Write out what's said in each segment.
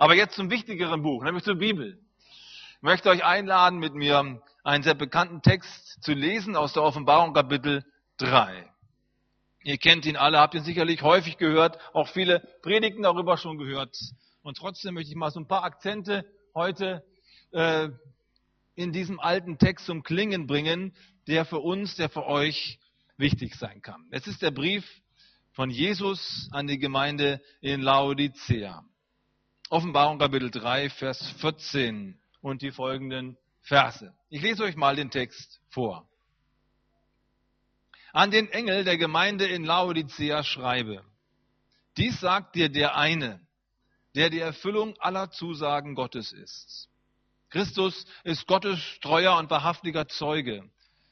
Aber jetzt zum wichtigeren Buch, nämlich zur Bibel. Ich möchte euch einladen, mit mir einen sehr bekannten Text zu lesen aus der Offenbarung Kapitel 3. Ihr kennt ihn alle, habt ihn sicherlich häufig gehört, auch viele Predigten darüber schon gehört. Und trotzdem möchte ich mal so ein paar Akzente heute äh, in diesem alten Text zum Klingen bringen, der für uns, der für euch wichtig sein kann. Es ist der Brief von Jesus an die Gemeinde in Laodicea. Offenbarung Kapitel 3, Vers 14 und die folgenden Verse. Ich lese euch mal den Text vor. An den Engel der Gemeinde in Laodicea schreibe, dies sagt dir der eine, der die Erfüllung aller Zusagen Gottes ist. Christus ist Gottes treuer und wahrhaftiger Zeuge.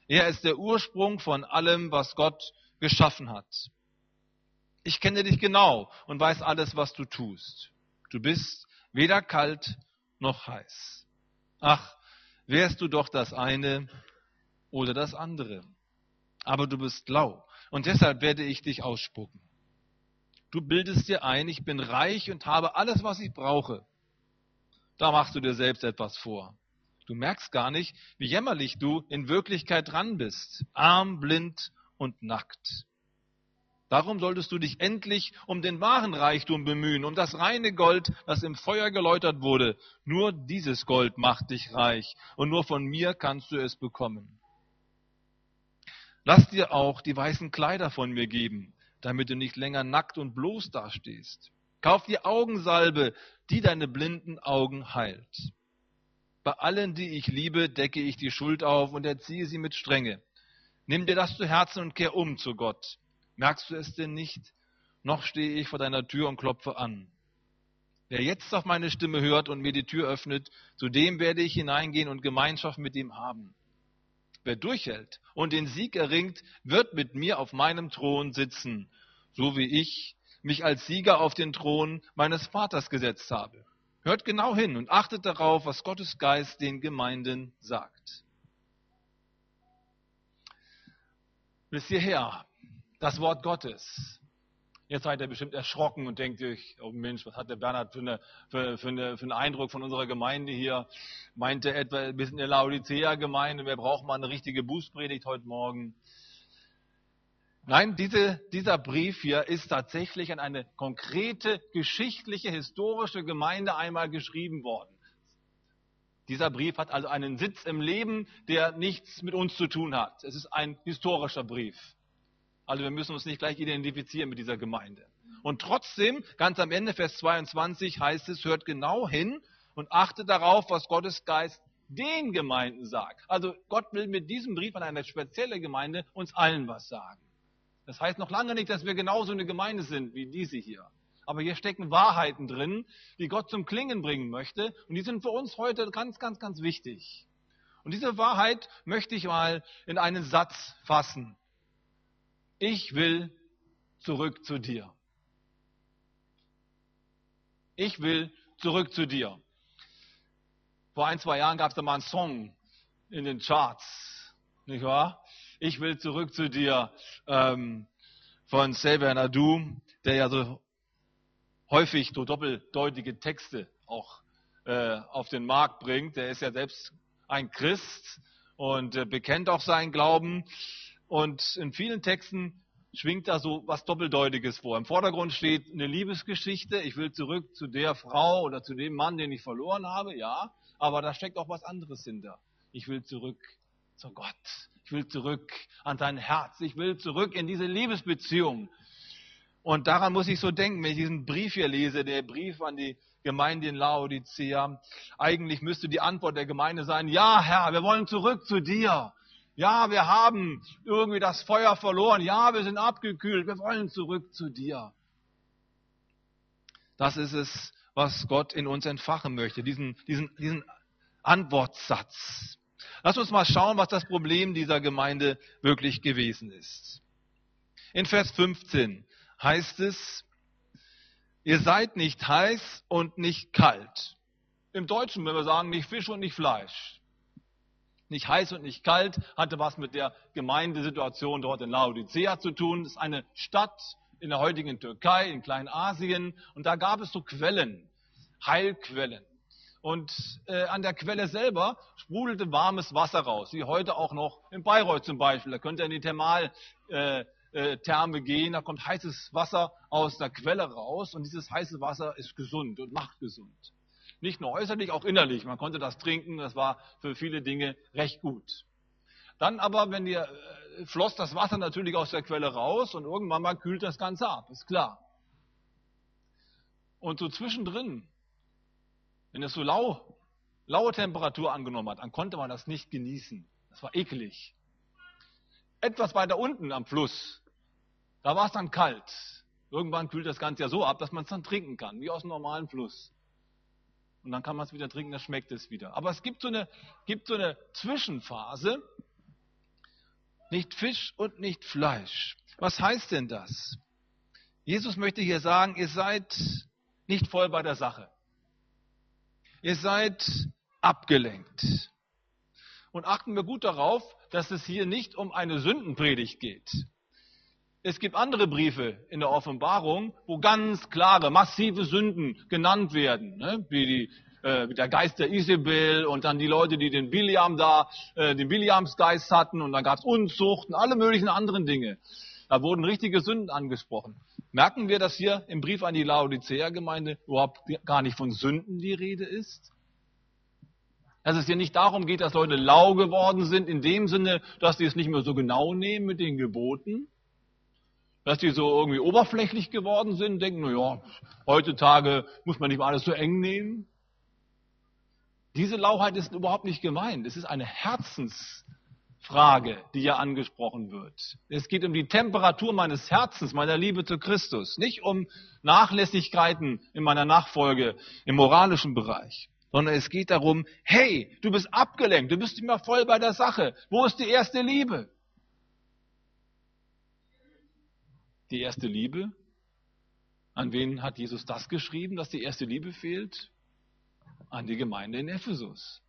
Er ist der Ursprung von allem, was Gott geschaffen hat. Ich kenne dich genau und weiß alles, was du tust. Du bist weder kalt noch heiß. Ach, wärst du doch das eine oder das andere. Aber du bist lau und deshalb werde ich dich ausspucken. Du bildest dir ein, ich bin reich und habe alles, was ich brauche. Da machst du dir selbst etwas vor. Du merkst gar nicht, wie jämmerlich du in Wirklichkeit dran bist. Arm, blind und nackt. Darum solltest du dich endlich um den wahren Reichtum bemühen, um das reine Gold, das im Feuer geläutert wurde. Nur dieses Gold macht dich reich und nur von mir kannst du es bekommen. Lass dir auch die weißen Kleider von mir geben, damit du nicht länger nackt und bloß dastehst. Kauf dir Augensalbe, die deine blinden Augen heilt. Bei allen, die ich liebe, decke ich die Schuld auf und erziehe sie mit Strenge. Nimm dir das zu Herzen und kehr um zu Gott. Merkst du es denn nicht? Noch stehe ich vor deiner Tür und klopfe an. Wer jetzt auf meine Stimme hört und mir die Tür öffnet, zu dem werde ich hineingehen und Gemeinschaft mit ihm haben. Wer durchhält und den Sieg erringt, wird mit mir auf meinem Thron sitzen, so wie ich mich als Sieger auf den Thron meines Vaters gesetzt habe. Hört genau hin und achtet darauf, was Gottes Geist den Gemeinden sagt. Bis hierher das Wort Gottes. Jetzt seid ihr bestimmt erschrocken und denkt euch, oh Mensch, was hat der Bernhard für, eine, für, für, eine, für einen Eindruck von unserer Gemeinde hier? Meint er etwa, wir sind eine Laodicea-Gemeinde, wer braucht mal eine richtige Bußpredigt heute Morgen? Nein, diese, dieser Brief hier ist tatsächlich an eine konkrete, geschichtliche, historische Gemeinde einmal geschrieben worden. Dieser Brief hat also einen Sitz im Leben, der nichts mit uns zu tun hat. Es ist ein historischer Brief. Also wir müssen uns nicht gleich identifizieren mit dieser Gemeinde. Und trotzdem, ganz am Ende, Vers 22 heißt es, hört genau hin und achtet darauf, was Gottes Geist den Gemeinden sagt. Also Gott will mit diesem Brief an eine spezielle Gemeinde uns allen was sagen. Das heißt noch lange nicht, dass wir genauso eine Gemeinde sind wie diese hier. Aber hier stecken Wahrheiten drin, die Gott zum Klingen bringen möchte. Und die sind für uns heute ganz, ganz, ganz wichtig. Und diese Wahrheit möchte ich mal in einen Satz fassen ich will zurück zu dir. Ich will zurück zu dir. Vor ein, zwei Jahren gab es da mal einen Song in den Charts, nicht wahr? Ich will zurück zu dir ähm, von Xavier Nadu, der ja so häufig so doppeldeutige Texte auch äh, auf den Markt bringt. Der ist ja selbst ein Christ und äh, bekennt auch seinen Glauben. Und in vielen Texten schwingt da so was Doppeldeutiges vor. Im Vordergrund steht eine Liebesgeschichte. Ich will zurück zu der Frau oder zu dem Mann, den ich verloren habe, ja. Aber da steckt auch was anderes hinter. Ich will zurück zu Gott. Ich will zurück an sein Herz. Ich will zurück in diese Liebesbeziehung. Und daran muss ich so denken, wenn ich diesen Brief hier lese, der Brief an die Gemeinde in Laodicea. Eigentlich müsste die Antwort der Gemeinde sein, ja Herr, wir wollen zurück zu dir. Ja, wir haben irgendwie das Feuer verloren. Ja, wir sind abgekühlt. Wir wollen zurück zu dir. Das ist es, was Gott in uns entfachen möchte, diesen, diesen, diesen Antwortsatz. Lass uns mal schauen, was das Problem dieser Gemeinde wirklich gewesen ist. In Vers 15 heißt es, ihr seid nicht heiß und nicht kalt. Im Deutschen, wenn wir sagen, nicht Fisch und nicht Fleisch nicht heiß und nicht kalt, hatte was mit der Gemeindesituation dort in Laodicea zu tun. Das ist eine Stadt in der heutigen Türkei, in Kleinasien. Und da gab es so Quellen. Heilquellen. Und äh, an der Quelle selber sprudelte warmes Wasser raus, wie heute auch noch in Bayreuth zum Beispiel. Da könnt ihr in die Thermaltherme äh, äh, gehen, da kommt heißes Wasser aus der Quelle raus und dieses heiße Wasser ist gesund und macht gesund. Nicht nur äußerlich, auch innerlich. Man konnte das trinken, das war für viele Dinge recht gut. Dann aber, wenn ihr, äh, floss das Wasser natürlich aus der Quelle raus und irgendwann mal kühlt das Ganze ab, ist klar. Und so zwischendrin wenn es so lau, laue Temperatur angenommen hat, dann konnte man das nicht genießen. Das war eklig. Etwas weiter unten am Fluss, da war es dann kalt. Irgendwann kühlt das Ganze ja so ab, dass man es dann trinken kann, wie aus einem normalen Fluss. Und dann kann man es wieder trinken, dann schmeckt es wieder. Aber es gibt so eine, gibt so eine Zwischenphase, nicht Fisch und nicht Fleisch. Was heißt denn das? Jesus möchte hier sagen, ihr seid nicht voll bei der Sache. Ihr seid abgelenkt. Und achten wir gut darauf, dass es hier nicht um eine Sündenpredigt geht. Es gibt andere Briefe in der Offenbarung, wo ganz klare, massive Sünden genannt werden, ne? wie die äh, der Geist der Isabel und dann die Leute, die den Biliam da, äh, den Biliamsgeist hatten und dann gab es Unzucht und alle möglichen anderen Dinge. Da wurden richtige Sünden angesprochen. Merken wir, dass hier im Brief an die Laodicea-Gemeinde überhaupt gar nicht von Sünden die Rede ist? Dass es hier nicht darum geht, dass Leute lau geworden sind, in dem Sinne, dass sie es nicht mehr so genau nehmen mit den Geboten, dass die so irgendwie oberflächlich geworden sind, denken, na ja, heutzutage muss man nicht mal alles so eng nehmen. Diese Lauheit ist überhaupt nicht gemeint. Es ist eine Herzens, Frage, die ja angesprochen wird. Es geht um die Temperatur meines Herzens, meiner Liebe zu Christus, nicht um Nachlässigkeiten in meiner Nachfolge im moralischen Bereich, sondern es geht darum, hey, du bist abgelenkt, du bist immer voll bei der Sache. Wo ist die erste Liebe? Die erste Liebe? An wen hat Jesus das geschrieben, dass die erste Liebe fehlt? An die Gemeinde in Ephesus.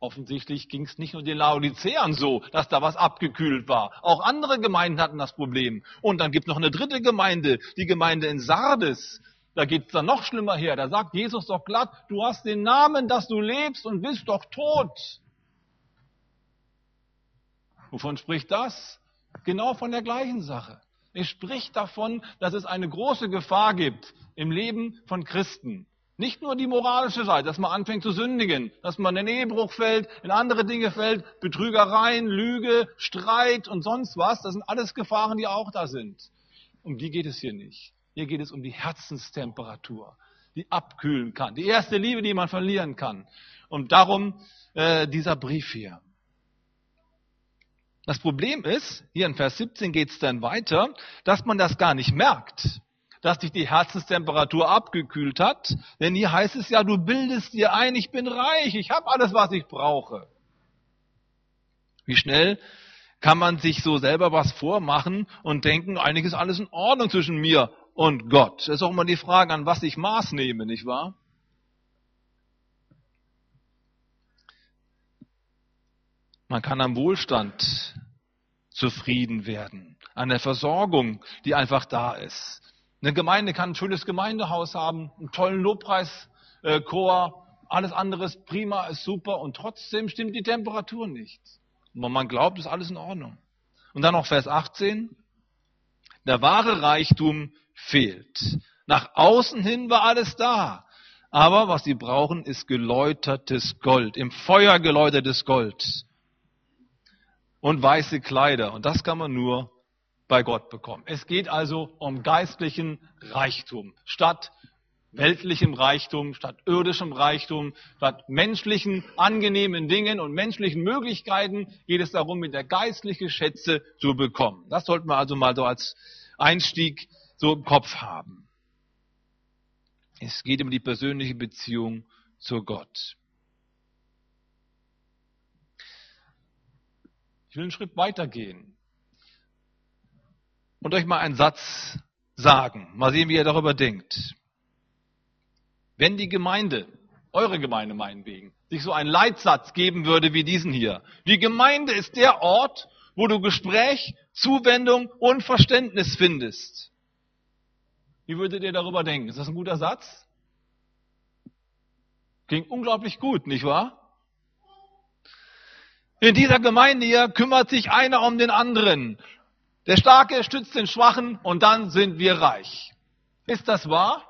Offensichtlich ging es nicht nur den Laodiceern so, dass da was abgekühlt war. Auch andere Gemeinden hatten das Problem. Und dann gibt noch eine dritte Gemeinde, die Gemeinde in Sardes. Da geht es dann noch schlimmer her. Da sagt Jesus doch glatt, du hast den Namen, dass du lebst und bist doch tot. Wovon spricht das? Genau von der gleichen Sache. Es spricht davon, dass es eine große Gefahr gibt im Leben von Christen. Nicht nur die moralische Seite, dass man anfängt zu sündigen, dass man in Ehebruch fällt, in andere Dinge fällt, Betrügereien, Lüge, Streit und sonst was. Das sind alles Gefahren, die auch da sind. Um die geht es hier nicht. Hier geht es um die Herzenstemperatur, die abkühlen kann. Die erste Liebe, die man verlieren kann. Und darum äh, dieser Brief hier. Das Problem ist, hier in Vers 17 geht es dann weiter, dass man das gar nicht merkt dass dich die Herzenstemperatur abgekühlt hat. Denn hier heißt es ja, du bildest dir ein, ich bin reich, ich habe alles, was ich brauche. Wie schnell kann man sich so selber was vormachen und denken, eigentlich ist alles in Ordnung zwischen mir und Gott. Das ist auch immer die Frage, an was ich Maß nehme, nicht wahr? Man kann am Wohlstand zufrieden werden, an der Versorgung, die einfach da ist. Eine Gemeinde kann ein schönes Gemeindehaus haben, einen tollen Lobpreischor, alles andere ist prima, ist super und trotzdem stimmt die Temperatur nicht. Und man glaubt, ist alles in Ordnung. Und dann noch Vers 18. Der wahre Reichtum fehlt. Nach außen hin war alles da. Aber was sie brauchen, ist geläutertes Gold, im Feuer geläutertes Gold und weiße Kleider. Und das kann man nur bei Gott bekommen. Es geht also um geistlichen Reichtum statt weltlichem Reichtum, statt irdischem Reichtum, statt menschlichen angenehmen Dingen und menschlichen Möglichkeiten geht es darum, mit der geistliche Schätze zu bekommen. Das sollten wir also mal so als Einstieg so im Kopf haben. Es geht um die persönliche Beziehung zu Gott. Will einen Schritt weitergehen und euch mal einen Satz sagen. Mal sehen, wie ihr darüber denkt. Wenn die Gemeinde, eure Gemeinde meinetwegen, sich so einen Leitsatz geben würde wie diesen hier. Die Gemeinde ist der Ort, wo du Gespräch, Zuwendung und Verständnis findest. Wie würdet ihr darüber denken? Ist das ein guter Satz? Ging unglaublich gut, nicht wahr? In dieser Gemeinde hier kümmert sich einer um den anderen. Der Starke stützt den Schwachen und dann sind wir reich. Ist das wahr?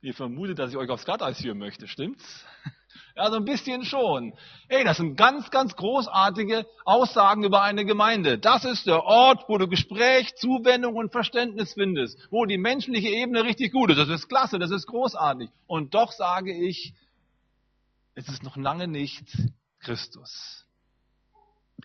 Ihr vermutet, dass ich euch aufs Glatteis führen möchte, stimmt's? Ja, so ein bisschen schon. Ey, das sind ganz, ganz großartige Aussagen über eine Gemeinde. Das ist der Ort, wo du Gespräch, Zuwendung und Verständnis findest, wo die menschliche Ebene richtig gut ist. Das ist klasse, das ist großartig. Und doch sage ich, es ist noch lange nicht Christus.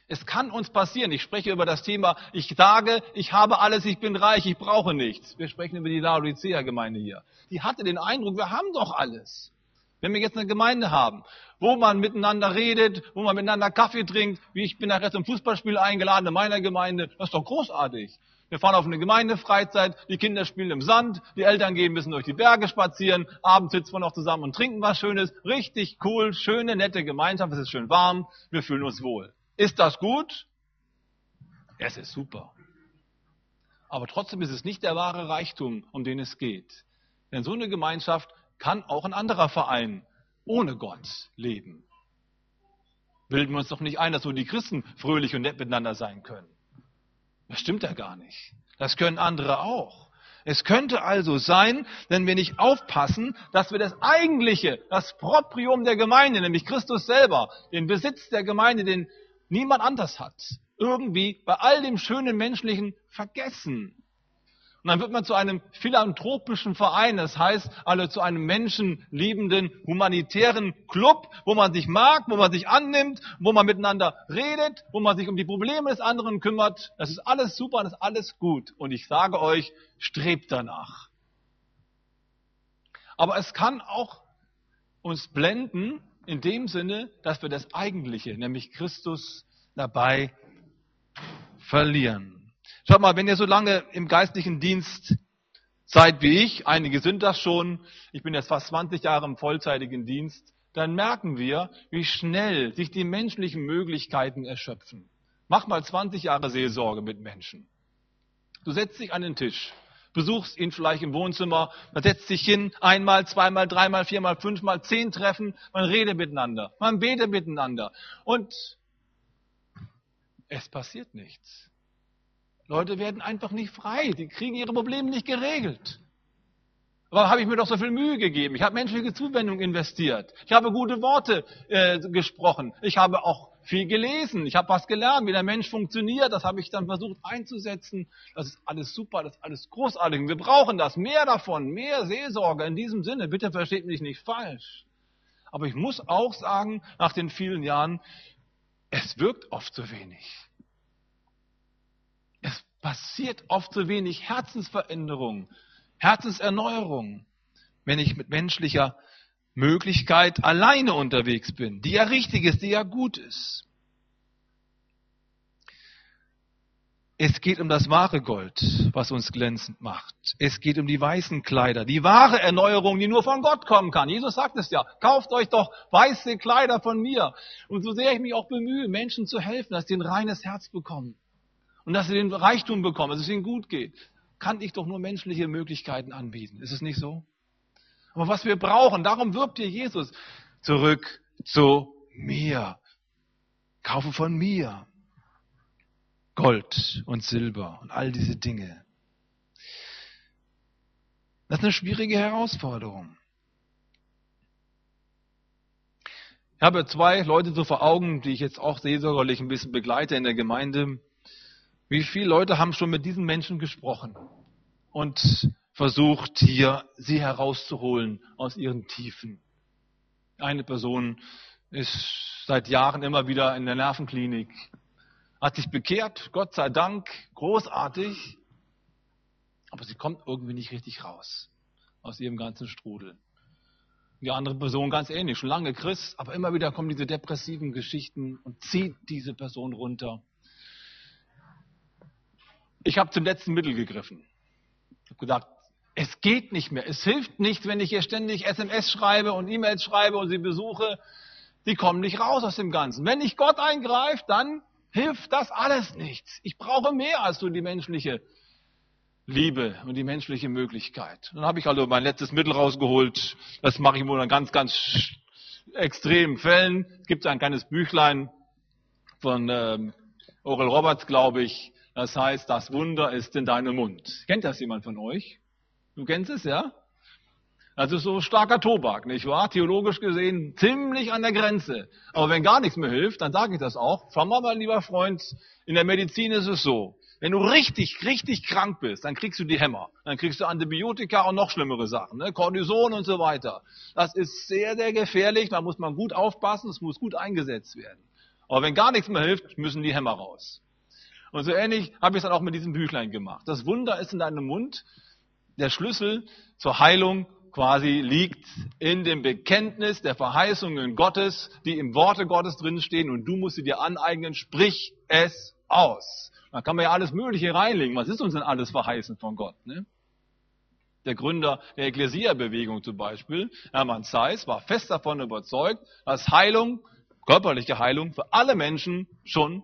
Es kann uns passieren. Ich spreche über das Thema, ich sage, ich habe alles, ich bin reich, ich brauche nichts. Wir sprechen über die Laodicea-Gemeinde hier. Die hatte den Eindruck, wir haben doch alles. Wenn wir jetzt eine Gemeinde haben, wo man miteinander redet, wo man miteinander Kaffee trinkt, wie ich bin nachher zum Fußballspiel eingeladen in meiner Gemeinde, das ist doch großartig. Wir fahren auf eine Gemeindefreizeit, die Kinder spielen im Sand, die Eltern gehen ein bisschen durch die Berge spazieren, abends sitzen wir noch zusammen und trinken was Schönes. Richtig cool, schöne, nette Gemeinschaft, es ist schön warm, wir fühlen uns wohl. Ist das gut? Es ist super. Aber trotzdem ist es nicht der wahre Reichtum, um den es geht. Denn so eine Gemeinschaft kann auch ein anderer Verein ohne Gott leben. Bilden wir uns doch nicht ein, dass nur die Christen fröhlich und nett miteinander sein können. Das stimmt ja gar nicht. Das können andere auch. Es könnte also sein, wenn wir nicht aufpassen, dass wir das Eigentliche, das Proprium der Gemeinde, nämlich Christus selber, den Besitz der Gemeinde, den niemand anders hat, irgendwie bei all dem schönen Menschlichen vergessen. Und dann wird man zu einem philanthropischen Verein, das heißt also zu einem menschenliebenden, humanitären Club, wo man sich mag, wo man sich annimmt, wo man miteinander redet, wo man sich um die Probleme des anderen kümmert. Das ist alles super, das ist alles gut. Und ich sage euch, strebt danach. Aber es kann auch uns blenden in dem Sinne, dass wir das Eigentliche, nämlich Christus, dabei verlieren. Schaut mal, wenn ihr so lange im geistlichen Dienst seid wie ich, einige sind das schon, ich bin jetzt fast 20 Jahre im vollzeitigen Dienst, dann merken wir, wie schnell sich die menschlichen Möglichkeiten erschöpfen. Mach mal 20 Jahre Seelsorge mit Menschen. Du setzt dich an den Tisch, besuchst ihn vielleicht im Wohnzimmer, man setzt sich hin, einmal, zweimal, dreimal, viermal, fünfmal, zehn Treffen, man redet miteinander, man betet miteinander und es passiert nichts. Leute werden einfach nicht frei. Die kriegen ihre Probleme nicht geregelt. Aber habe ich mir doch so viel Mühe gegeben. Ich habe menschliche Zuwendung investiert. Ich habe gute Worte äh, gesprochen. Ich habe auch viel gelesen. Ich habe was gelernt, wie der Mensch funktioniert. Das habe ich dann versucht einzusetzen. Das ist alles super, das ist alles großartig. Wir brauchen das. Mehr davon, mehr Seelsorge in diesem Sinne. Bitte versteht mich nicht falsch. Aber ich muss auch sagen, nach den vielen Jahren, es wirkt oft zu wenig passiert oft so wenig Herzensveränderung, Herzenserneuerung, wenn ich mit menschlicher Möglichkeit alleine unterwegs bin, die ja richtig ist, die ja gut ist. Es geht um das wahre Gold, was uns glänzend macht. Es geht um die weißen Kleider, die wahre Erneuerung, die nur von Gott kommen kann. Jesus sagt es ja, kauft euch doch weiße Kleider von mir. Und so sehr ich mich auch bemühe, Menschen zu helfen, dass sie ein reines Herz bekommen, und dass sie den Reichtum bekommen, dass es ihnen gut geht, kann ich doch nur menschliche Möglichkeiten anbieten. Ist es nicht so? Aber was wir brauchen, darum wirbt ihr Jesus, zurück zu mir. Kaufe von mir Gold und Silber und all diese Dinge. Das ist eine schwierige Herausforderung. Ich habe zwei Leute so vor Augen, die ich jetzt auch seelsorgerlich ein bisschen begleite in der Gemeinde. Wie viele Leute haben schon mit diesen Menschen gesprochen und versucht, hier sie herauszuholen aus ihren Tiefen? Eine Person ist seit Jahren immer wieder in der Nervenklinik, hat sich bekehrt, Gott sei Dank, großartig, aber sie kommt irgendwie nicht richtig raus aus ihrem ganzen Strudel. Die andere Person ganz ähnlich, schon lange Christ, aber immer wieder kommen diese depressiven Geschichten und zieht diese Person runter. Ich habe zum letzten Mittel gegriffen. Ich habe gesagt, es geht nicht mehr. Es hilft nicht, wenn ich hier ständig SMS schreibe und E-Mails schreibe und sie besuche. Die kommen nicht raus aus dem Ganzen. Wenn nicht Gott eingreift, dann hilft das alles nichts. Ich brauche mehr als nur die menschliche Liebe und die menschliche Möglichkeit. Dann habe ich also mein letztes Mittel rausgeholt. Das mache ich nur in ganz, ganz extremen Fällen. Es gibt ein kleines Büchlein von ähm, Oral Roberts, glaube ich. Das heißt, das Wunder ist in deinem Mund. Kennt das jemand von euch? Du kennst es, ja? Das ist so starker Tobak, nicht wahr? Theologisch gesehen ziemlich an der Grenze. Aber wenn gar nichts mehr hilft, dann sage ich das auch. Schau mal, mein lieber Freund, in der Medizin ist es so. Wenn du richtig, richtig krank bist, dann kriegst du die Hämmer. Dann kriegst du Antibiotika und noch schlimmere Sachen, ne? Cortison und so weiter. Das ist sehr, sehr gefährlich. Da muss man gut aufpassen. Es muss gut eingesetzt werden. Aber wenn gar nichts mehr hilft, müssen die Hämmer raus. Und so ähnlich habe ich es dann auch mit diesem Büchlein gemacht. Das Wunder ist in deinem Mund. Der Schlüssel zur Heilung quasi liegt in dem Bekenntnis der Verheißungen Gottes, die im Worte Gottes drinstehen und du musst sie dir aneignen, sprich es aus. Da kann man ja alles Mögliche reinlegen. Was ist uns denn alles verheißen von Gott? Ne? Der Gründer der Ekklesia-Bewegung zum Beispiel, Hermann Zeiss, war fest davon überzeugt, dass Heilung, körperliche Heilung für alle Menschen schon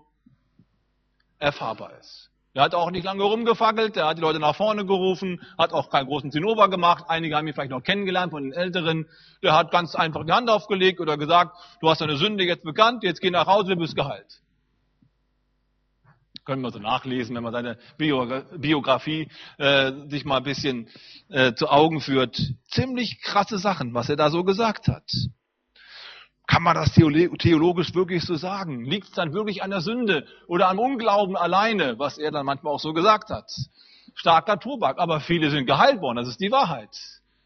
erfahrbar ist. Der hat auch nicht lange rumgefackelt, der hat die Leute nach vorne gerufen, hat auch keinen großen Zinnober gemacht. Einige haben ihn vielleicht noch kennengelernt von den Älteren. Der hat ganz einfach die Hand aufgelegt oder gesagt, du hast deine Sünde jetzt bekannt, jetzt geh nach Hause, du bist geheilt. Können wir so nachlesen, wenn man seine Biografie äh, sich mal ein bisschen äh, zu Augen führt. Ziemlich krasse Sachen, was er da so gesagt hat. Kann man das theologisch wirklich so sagen? Liegt es dann wirklich an der Sünde oder am Unglauben alleine, was er dann manchmal auch so gesagt hat? Starker Tobak, aber viele sind geheilt worden, das ist die Wahrheit.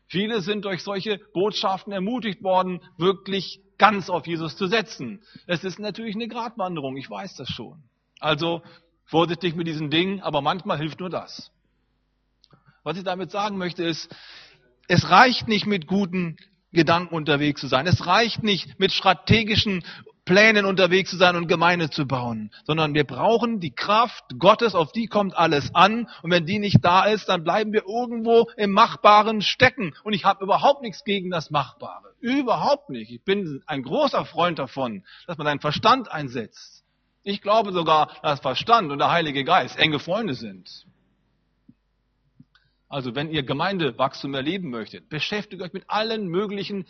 Viele sind durch solche Botschaften ermutigt worden, wirklich ganz auf Jesus zu setzen. Es ist natürlich eine Gratwanderung, ich weiß das schon. Also vorsichtig mit diesen Dingen, aber manchmal hilft nur das. Was ich damit sagen möchte ist, es reicht nicht mit guten Gedanken unterwegs zu sein. Es reicht nicht, mit strategischen Plänen unterwegs zu sein und Gemeinde zu bauen, sondern wir brauchen die Kraft Gottes, auf die kommt alles an. Und wenn die nicht da ist, dann bleiben wir irgendwo im Machbaren stecken. Und ich habe überhaupt nichts gegen das Machbare. Überhaupt nicht. Ich bin ein großer Freund davon, dass man seinen Verstand einsetzt. Ich glaube sogar, dass Verstand und der Heilige Geist enge Freunde sind. Also wenn ihr Gemeindewachstum erleben möchtet, beschäftigt euch mit allen möglichen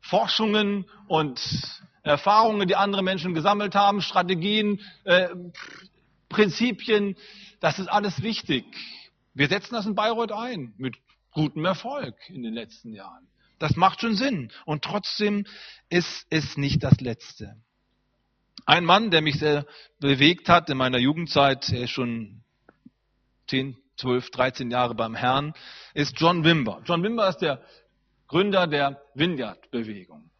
Forschungen und Erfahrungen, die andere Menschen gesammelt haben, Strategien, äh, Prinzipien. Das ist alles wichtig. Wir setzen das in Bayreuth ein, mit gutem Erfolg in den letzten Jahren. Das macht schon Sinn. Und trotzdem ist es nicht das Letzte. Ein Mann, der mich sehr bewegt hat in meiner Jugendzeit, er ist schon zehn, 12, 13 Jahre beim Herrn, ist John Wimber. John Wimber ist der Gründer der Vineyard-Bewegung.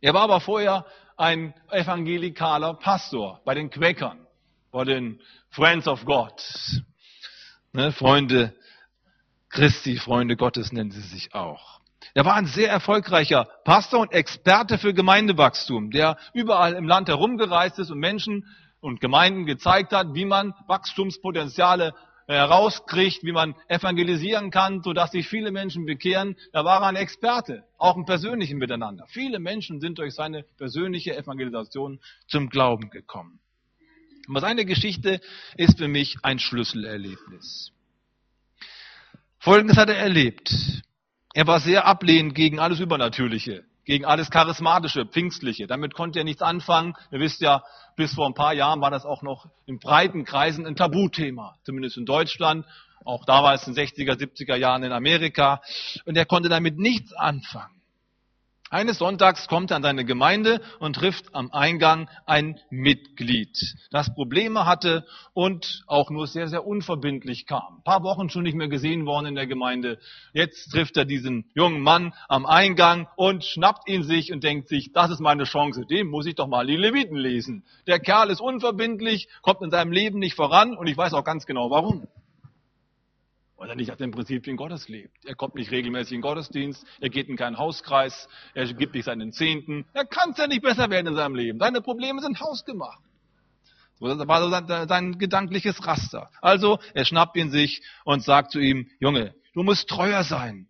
Er war aber vorher ein evangelikaler Pastor bei den Quäkern, bei den Friends of God. Ne, Freunde Christi, Freunde Gottes nennen sie sich auch. Er war ein sehr erfolgreicher Pastor und Experte für Gemeindewachstum, der überall im Land herumgereist ist und Menschen und Gemeinden gezeigt hat, wie man Wachstumspotenziale herauskriegt, wie man evangelisieren kann, sodass sich viele Menschen bekehren. Da war er ein Experte, auch im persönlichen Miteinander. Viele Menschen sind durch seine persönliche Evangelisation zum Glauben gekommen. Aber seine Geschichte ist für mich ein Schlüsselerlebnis. Folgendes hat er erlebt. Er war sehr ablehnend gegen alles Übernatürliche gegen alles Charismatische, Pfingstliche. Damit konnte er nichts anfangen. Ihr wisst ja, bis vor ein paar Jahren war das auch noch in breiten Kreisen ein Tabuthema, zumindest in Deutschland. Auch damals in den 60er, 70er Jahren in Amerika. Und er konnte damit nichts anfangen. Eines Sonntags kommt er an seine Gemeinde und trifft am Eingang ein Mitglied, das Probleme hatte und auch nur sehr, sehr unverbindlich kam. Ein paar Wochen schon nicht mehr gesehen worden in der Gemeinde. Jetzt trifft er diesen jungen Mann am Eingang und schnappt ihn sich und denkt sich, das ist meine Chance, dem muss ich doch mal die Leviten lesen. Der Kerl ist unverbindlich, kommt in seinem Leben nicht voran und ich weiß auch ganz genau warum weil er nicht nach den Prinzipien Gottes lebt. Er kommt nicht regelmäßig in den Gottesdienst, er geht in keinen Hauskreis, er gibt nicht seinen Zehnten. Er kann es ja nicht besser werden in seinem Leben. Seine Probleme sind hausgemacht. Das war so sein, sein gedankliches Raster. Also, er schnappt ihn sich und sagt zu ihm, Junge, du musst treuer sein.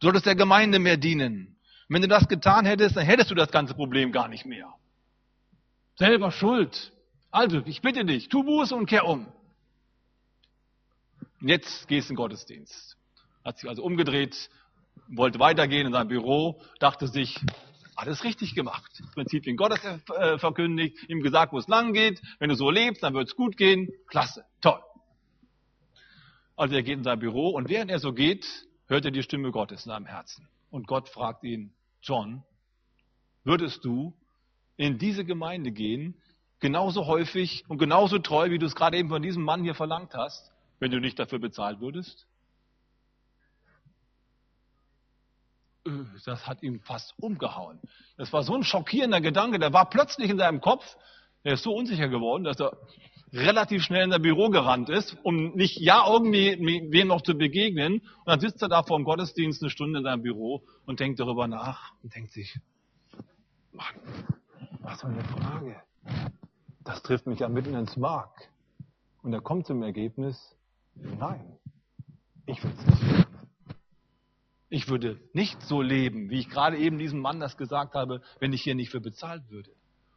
Du solltest der Gemeinde mehr dienen. Und wenn du das getan hättest, dann hättest du das ganze Problem gar nicht mehr. Selber schuld. Also, ich bitte dich, tu Buße und kehr um. Jetzt gehst du in den Gottesdienst. Hat sich also umgedreht, wollte weitergehen in sein Büro, dachte sich, alles richtig gemacht. Prinzipien Gottes äh, verkündigt, ihm gesagt, wo es lang geht. Wenn du so lebst, dann wird es gut gehen. Klasse, toll. Also er geht in sein Büro und während er so geht, hört er die Stimme Gottes in seinem Herzen. Und Gott fragt ihn, John, würdest du in diese Gemeinde gehen, genauso häufig und genauso treu, wie du es gerade eben von diesem Mann hier verlangt hast, wenn du nicht dafür bezahlt würdest? Äh, das hat ihn fast umgehauen. Das war so ein schockierender Gedanke, der war plötzlich in seinem Kopf. Er ist so unsicher geworden, dass er relativ schnell in das Büro gerannt ist, um nicht ja irgendwie wem noch zu begegnen. Und dann sitzt er da vor dem Gottesdienst eine Stunde in seinem Büro und denkt darüber nach und denkt sich, Mann, was für eine Frage. Das trifft mich ja mitten ins Mark. Und er kommt zum Ergebnis, nein, ich will es nicht. Ich würde nicht so leben, wie ich gerade eben diesem Mann das gesagt habe, wenn ich hier nicht für bezahlt würde.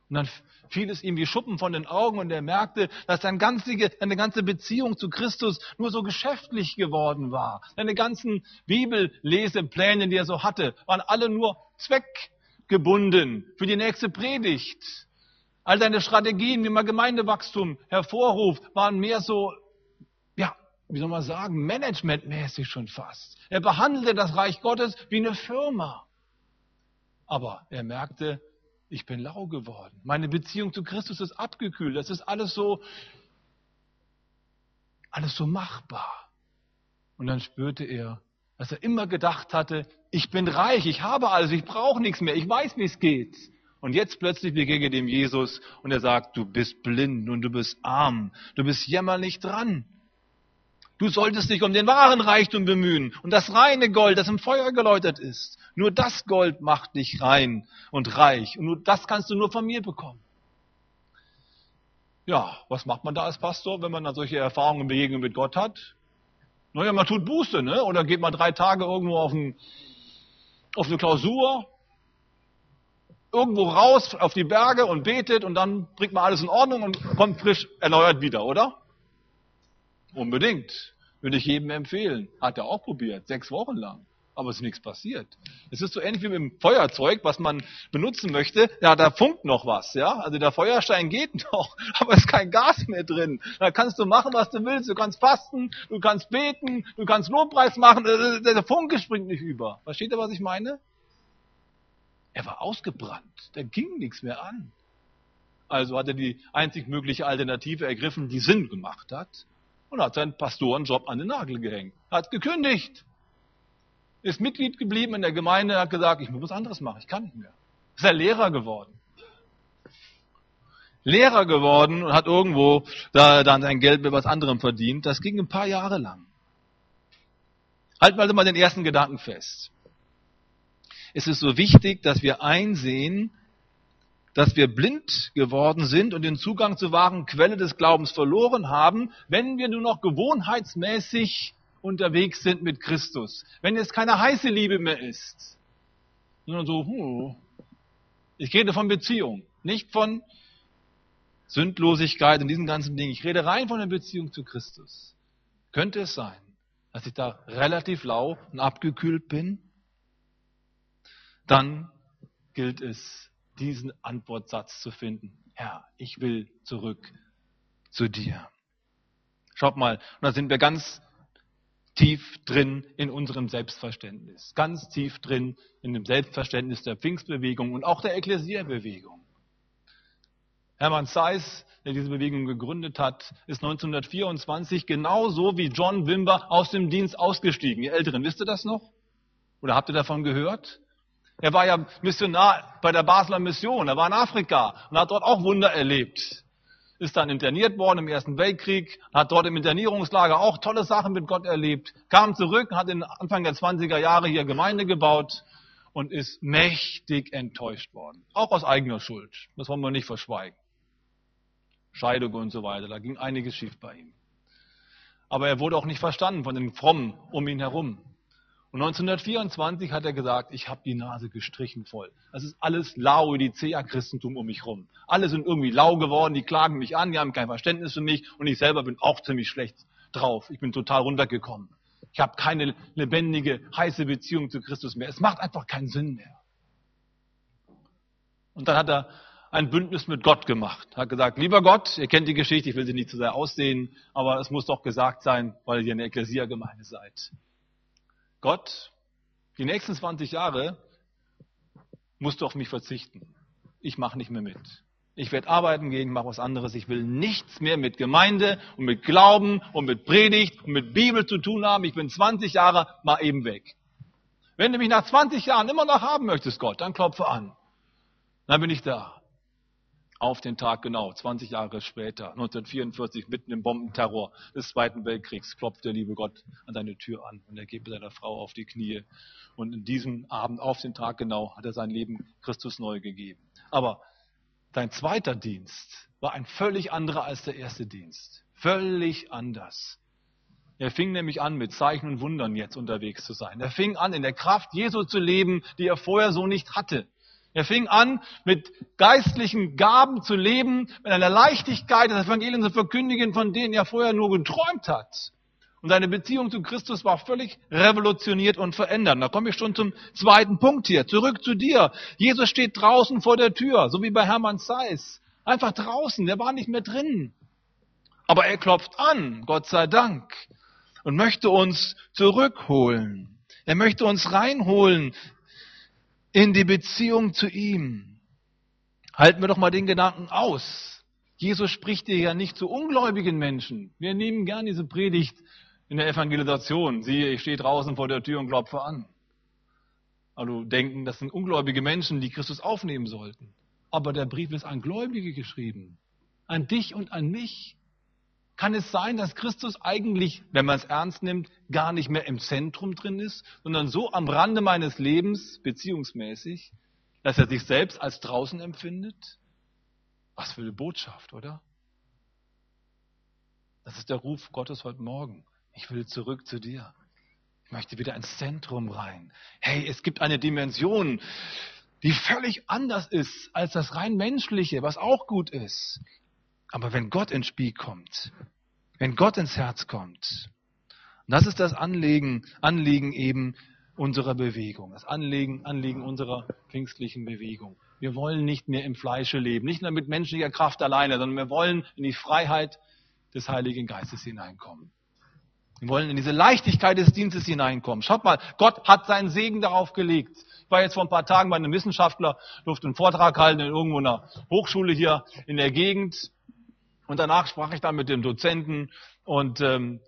Und dann fiel es ihm wie Schuppen von den Augen und er merkte, dass seine ganze, seine ganze Beziehung zu Christus nur so geschäftlich geworden war. Seine ganzen Bibellesepläne, die er so hatte, waren alle nur zweckgebunden für die nächste Predigt. All seine Strategien, wie man Gemeindewachstum hervorruft, waren mehr so wie soll man sagen, managementmäßig schon fast. Er behandelte das Reich Gottes wie eine Firma. Aber er merkte, ich bin lau geworden. Meine Beziehung zu Christus ist abgekühlt. Das ist alles so, alles so machbar. Und dann spürte er, dass er immer gedacht hatte, ich bin reich, ich habe alles, ich brauche nichts mehr, ich weiß, wie es geht. Und jetzt plötzlich begegnet ihm Jesus und er sagt, du bist blind und du bist arm, du bist jämmerlich dran. Du solltest dich um den wahren Reichtum bemühen und das reine Gold, das im Feuer geläutert ist. Nur das Gold macht dich rein und reich. Und nur das kannst du nur von mir bekommen. Ja, was macht man da als Pastor, wenn man dann solche Erfahrungen und Begegnungen mit Gott hat? Naja, man tut Buße, ne? Oder geht mal drei Tage irgendwo auf, ein, auf eine Klausur, irgendwo raus auf die Berge und betet und dann bringt man alles in Ordnung und kommt frisch erneuert wieder, oder? Unbedingt. Würde ich jedem empfehlen. Hat er auch probiert, sechs Wochen lang. Aber es ist nichts passiert. Es ist so ähnlich wie mit dem Feuerzeug, was man benutzen möchte. Ja, da funkt noch was, ja. Also der Feuerstein geht noch, aber es ist kein Gas mehr drin. Da kannst du machen, was du willst. Du kannst fasten, du kannst beten, du kannst Lobpreis machen. Der Funke springt nicht über. Versteht ihr, was ich meine? Er war ausgebrannt. Da ging nichts mehr an. Also hat er die einzig mögliche Alternative ergriffen, die Sinn gemacht hat und hat seinen Pastorenjob an den Nagel gehängt. Hat gekündigt. Ist Mitglied geblieben in der Gemeinde, hat gesagt, ich muss was anderes machen, ich kann nicht mehr. Ist er Lehrer geworden. Lehrer geworden und hat irgendwo da, dann sein Geld mit was anderem verdient. Das ging ein paar Jahre lang. Halten wir also mal den ersten Gedanken fest. Es ist so wichtig, dass wir einsehen, dass wir blind geworden sind und den Zugang zur wahren Quelle des Glaubens verloren haben, wenn wir nur noch gewohnheitsmäßig unterwegs sind mit Christus. Wenn es keine heiße Liebe mehr ist, sondern so, hm, ich rede von Beziehung, nicht von Sündlosigkeit und diesen ganzen Dingen. Ich rede rein von der Beziehung zu Christus. Könnte es sein, dass ich da relativ lau und abgekühlt bin? Dann gilt es, diesen Antwortsatz zu finden. Herr, ich will zurück zu dir. Schaut mal, da sind wir ganz tief drin in unserem Selbstverständnis, ganz tief drin in dem Selbstverständnis der Pfingstbewegung und auch der Ekklesierbewegung. Hermann Zeiss, der diese Bewegung gegründet hat, ist 1924 genauso wie John Wimber aus dem Dienst ausgestiegen. Ihr Älteren, wisst ihr das noch? Oder habt ihr davon gehört? Er war ja Missionar bei der Basler Mission. Er war in Afrika und hat dort auch Wunder erlebt. Ist dann interniert worden im Ersten Weltkrieg, hat dort im Internierungslager auch tolle Sachen mit Gott erlebt, kam zurück, hat in Anfang der 20er Jahre hier Gemeinde gebaut und ist mächtig enttäuscht worden. Auch aus eigener Schuld. Das wollen wir nicht verschweigen. Scheidung und so weiter. Da ging einiges schief bei ihm. Aber er wurde auch nicht verstanden von den Frommen um ihn herum. Und 1924 hat er gesagt, ich habe die Nase gestrichen voll. Das ist alles Laodicea-Christentum um mich rum. Alle sind irgendwie lau geworden, die klagen mich an, die haben kein Verständnis für mich und ich selber bin auch ziemlich schlecht drauf. Ich bin total runtergekommen. Ich habe keine lebendige, heiße Beziehung zu Christus mehr. Es macht einfach keinen Sinn mehr. Und dann hat er ein Bündnis mit Gott gemacht. Hat gesagt, lieber Gott, ihr kennt die Geschichte, ich will sie nicht zu sehr aussehen, aber es muss doch gesagt sein, weil ihr eine Ekklesia-Gemeinde seid. Gott, die nächsten 20 Jahre musst du auf mich verzichten. Ich mache nicht mehr mit. Ich werde arbeiten gehen, mache was anderes. Ich will nichts mehr mit Gemeinde und mit Glauben und mit Predigt und mit Bibel zu tun haben. Ich bin 20 Jahre mal eben weg. Wenn du mich nach 20 Jahren immer noch haben möchtest, Gott, dann klopfe an. Dann bin ich da. Auf den Tag genau, 20 Jahre später, 1944, mitten im Bombenterror des Zweiten Weltkriegs, klopft der liebe Gott an deine Tür an und er geht mit seiner Frau auf die Knie. Und in diesem Abend, auf den Tag genau, hat er sein Leben Christus neu gegeben. Aber dein zweiter Dienst war ein völlig anderer als der erste Dienst. Völlig anders. Er fing nämlich an, mit Zeichen und Wundern jetzt unterwegs zu sein. Er fing an, in der Kraft Jesu zu leben, die er vorher so nicht hatte. Er fing an, mit geistlichen Gaben zu leben, mit einer Leichtigkeit das Evangelium zu verkündigen, von denen er vorher nur geträumt hat. Und seine Beziehung zu Christus war völlig revolutioniert und verändert. Da komme ich schon zum zweiten Punkt hier. Zurück zu dir. Jesus steht draußen vor der Tür, so wie bei Hermann Zeiss. Einfach draußen, der war nicht mehr drin. Aber er klopft an, Gott sei Dank, und möchte uns zurückholen. Er möchte uns reinholen in die Beziehung zu ihm. Halten wir doch mal den Gedanken aus. Jesus spricht dir ja nicht zu ungläubigen Menschen. Wir nehmen gern diese Predigt in der Evangelisation. Siehe, ich stehe draußen vor der Tür und klopfe an. Also denken, das sind ungläubige Menschen, die Christus aufnehmen sollten. Aber der Brief ist an Gläubige geschrieben. An dich und an mich. Kann es sein, dass Christus eigentlich, wenn man es ernst nimmt, gar nicht mehr im Zentrum drin ist, sondern so am Rande meines Lebens, beziehungsmäßig, dass er sich selbst als draußen empfindet? Was für eine Botschaft, oder? Das ist der Ruf Gottes heute Morgen. Ich will zurück zu dir. Ich möchte wieder ins Zentrum rein. Hey, es gibt eine Dimension, die völlig anders ist als das rein menschliche, was auch gut ist. Aber wenn Gott ins Spiel kommt, wenn Gott ins Herz kommt, das ist das Anliegen, Anliegen eben unserer Bewegung, das Anliegen, Anliegen unserer pfingstlichen Bewegung. Wir wollen nicht mehr im Fleische leben, nicht nur mit menschlicher Kraft alleine, sondern wir wollen in die Freiheit des Heiligen Geistes hineinkommen. Wir wollen in diese Leichtigkeit des Dienstes hineinkommen. Schaut mal, Gott hat seinen Segen darauf gelegt. Ich war jetzt vor ein paar Tagen bei einem Wissenschaftler, durfte einen Vortrag halten in irgendwo einer Hochschule hier in der Gegend. Und danach sprach ich dann mit dem Dozenten und ähm,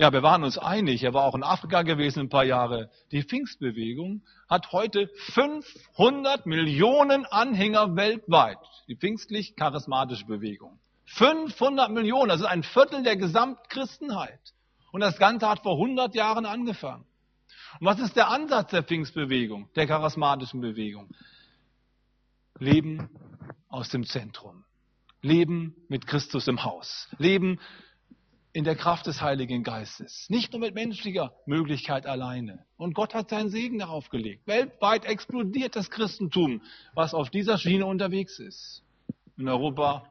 ja, wir waren uns einig. Er war auch in Afrika gewesen ein paar Jahre. Die Pfingstbewegung hat heute 500 Millionen Anhänger weltweit. Die pfingstlich-charismatische Bewegung. 500 Millionen, das ist ein Viertel der Gesamtchristenheit. Und das Ganze hat vor 100 Jahren angefangen. Und was ist der Ansatz der Pfingstbewegung, der charismatischen Bewegung? Leben aus dem Zentrum. Leben mit Christus im Haus. Leben in der Kraft des Heiligen Geistes. Nicht nur mit menschlicher Möglichkeit alleine. Und Gott hat seinen Segen darauf gelegt. Weltweit explodiert das Christentum, was auf dieser Schiene unterwegs ist. In Europa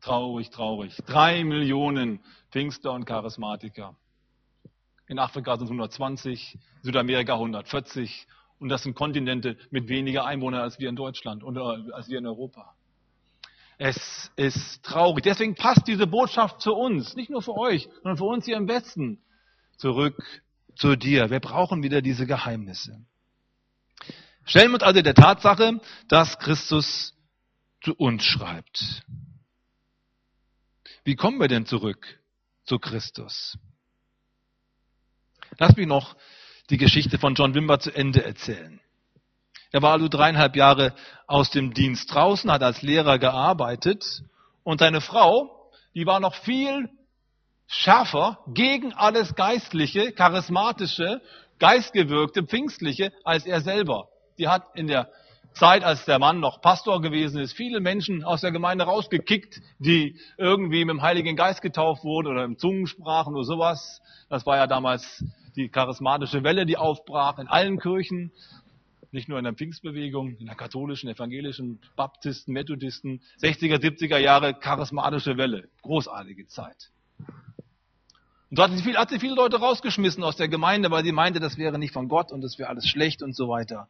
traurig, traurig. Drei Millionen Pfingster und Charismatiker. In Afrika sind es 120, Südamerika 140. Und das sind Kontinente mit weniger Einwohnern als wir in Deutschland oder als wir in Europa. Es ist traurig. Deswegen passt diese Botschaft zu uns, nicht nur für euch, sondern für uns hier im Westen. Zurück zu dir. Wir brauchen wieder diese Geheimnisse. Stellen wir uns also der Tatsache, dass Christus zu uns schreibt. Wie kommen wir denn zurück zu Christus? Lass mich noch die Geschichte von John Wimber zu Ende erzählen. Er war also dreieinhalb Jahre aus dem Dienst draußen, hat als Lehrer gearbeitet und seine Frau, die war noch viel schärfer gegen alles Geistliche, Charismatische, Geistgewirkte, Pfingstliche als er selber. Die hat in der Zeit, als der Mann noch Pastor gewesen ist, viele Menschen aus der Gemeinde rausgekickt, die irgendwie mit dem Heiligen Geist getauft wurden oder im Zungensprachen oder sowas. Das war ja damals die charismatische Welle, die aufbrach in allen Kirchen nicht nur in der Pfingstbewegung, in der katholischen, evangelischen, Baptisten, Methodisten, 60er, 70er Jahre charismatische Welle. Großartige Zeit. Und da hat sie, viel, hat sie viele Leute rausgeschmissen aus der Gemeinde, weil sie meinte, das wäre nicht von Gott und das wäre alles schlecht und so weiter.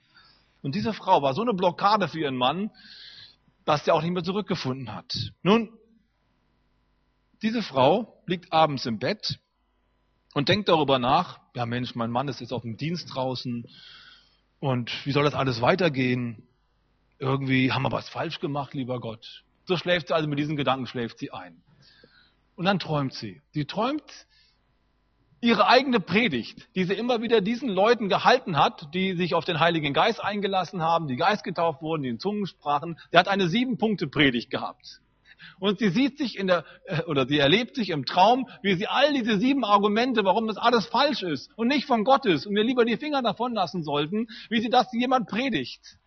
Und diese Frau war so eine Blockade für ihren Mann, dass er auch nicht mehr zurückgefunden hat. Nun, diese Frau liegt abends im Bett und denkt darüber nach, ja Mensch, mein Mann ist jetzt auf dem Dienst draußen und wie soll das alles weitergehen? Irgendwie haben wir was falsch gemacht, lieber Gott. So schläft sie, also mit diesen Gedanken schläft sie ein. Und dann träumt sie. Sie träumt ihre eigene Predigt, die sie immer wieder diesen Leuten gehalten hat, die sich auf den Heiligen Geist eingelassen haben, die geistgetauft wurden, die in Zungen sprachen. Sie hat eine Sieben-Punkte-Predigt gehabt. Und sie sieht sich in der, äh, oder sie erlebt sich im Traum, wie sie all diese sieben Argumente, warum das alles falsch ist und nicht von Gott ist und wir lieber die Finger davon lassen sollten, wie sie das jemand predigt.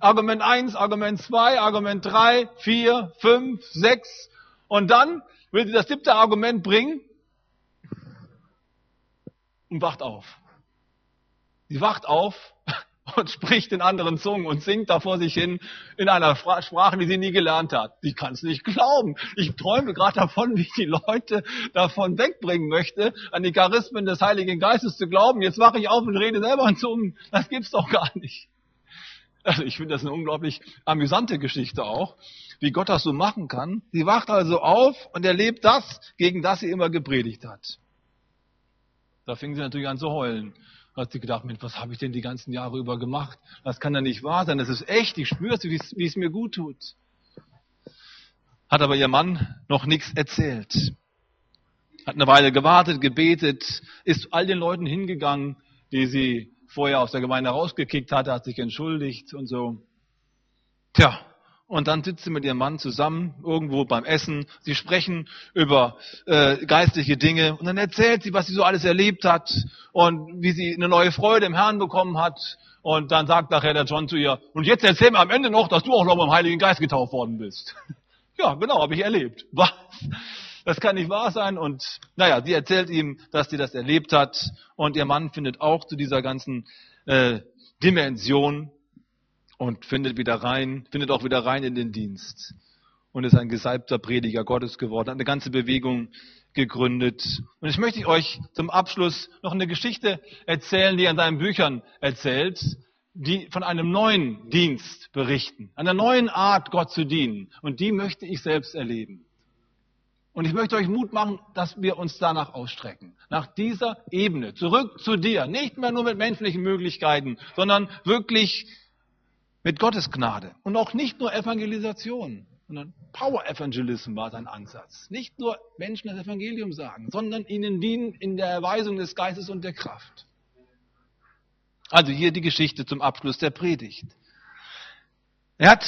Argument eins, Argument zwei, Argument drei, vier, fünf, sechs. Und dann will sie das siebte Argument bringen und wacht auf. Sie wacht auf und spricht in anderen Zungen und singt da vor sich hin in einer Sprache, die sie nie gelernt hat. Sie kann es nicht glauben. Ich träume gerade davon, wie ich die Leute davon wegbringen möchte, an die Charismen des Heiligen Geistes zu glauben. Jetzt wache ich auf und rede selber in Zungen. Das gibt's doch gar nicht. Also ich finde das eine unglaublich amüsante Geschichte auch, wie Gott das so machen kann. Sie wacht also auf und erlebt das, gegen das sie immer gepredigt hat. Da fing sie natürlich an zu heulen hat sie gedacht, Mensch, was habe ich denn die ganzen Jahre über gemacht? Das kann ja nicht wahr sein. Das ist echt. Ich spüre es, wie es mir gut tut. Hat aber ihr Mann noch nichts erzählt. Hat eine Weile gewartet, gebetet, ist all den Leuten hingegangen, die sie vorher aus der Gemeinde rausgekickt hatte, hat sich entschuldigt und so. Tja, und dann sitzt sie mit ihrem Mann zusammen, irgendwo beim Essen. Sie sprechen über äh, geistliche Dinge und dann erzählt sie, was sie so alles erlebt hat und wie sie eine neue Freude im Herrn bekommen hat. Und dann sagt nachher der John zu ihr, und jetzt erzähl mir am Ende noch, dass du auch noch beim Heiligen Geist getauft worden bist. ja, genau, habe ich erlebt. Was? Das kann nicht wahr sein. Und naja, sie erzählt ihm, dass sie das erlebt hat. Und ihr Mann findet auch zu dieser ganzen äh, Dimension und findet wieder rein, findet auch wieder rein in den Dienst und ist ein gesalbter Prediger Gottes geworden, hat eine ganze Bewegung gegründet. Und ich möchte euch zum Abschluss noch eine Geschichte erzählen, die er in seinen Büchern erzählt, die von einem neuen Dienst berichten, einer neuen Art, Gott zu dienen. Und die möchte ich selbst erleben. Und ich möchte euch Mut machen, dass wir uns danach ausstrecken. Nach dieser Ebene. Zurück zu dir. Nicht mehr nur mit menschlichen Möglichkeiten, sondern wirklich mit Gottes Gnade. Und auch nicht nur Evangelisation, sondern Power Evangelism war sein Ansatz. Nicht nur Menschen das Evangelium sagen, sondern ihnen dienen in der Erweisung des Geistes und der Kraft. Also hier die Geschichte zum Abschluss der Predigt. Er hat